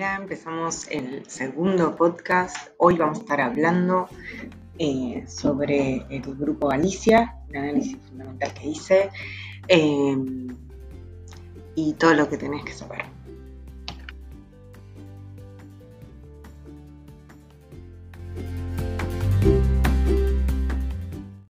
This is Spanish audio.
Hola, empezamos el segundo podcast. Hoy vamos a estar hablando eh, sobre el grupo Galicia, un análisis fundamental que hice eh, y todo lo que tenés que saber.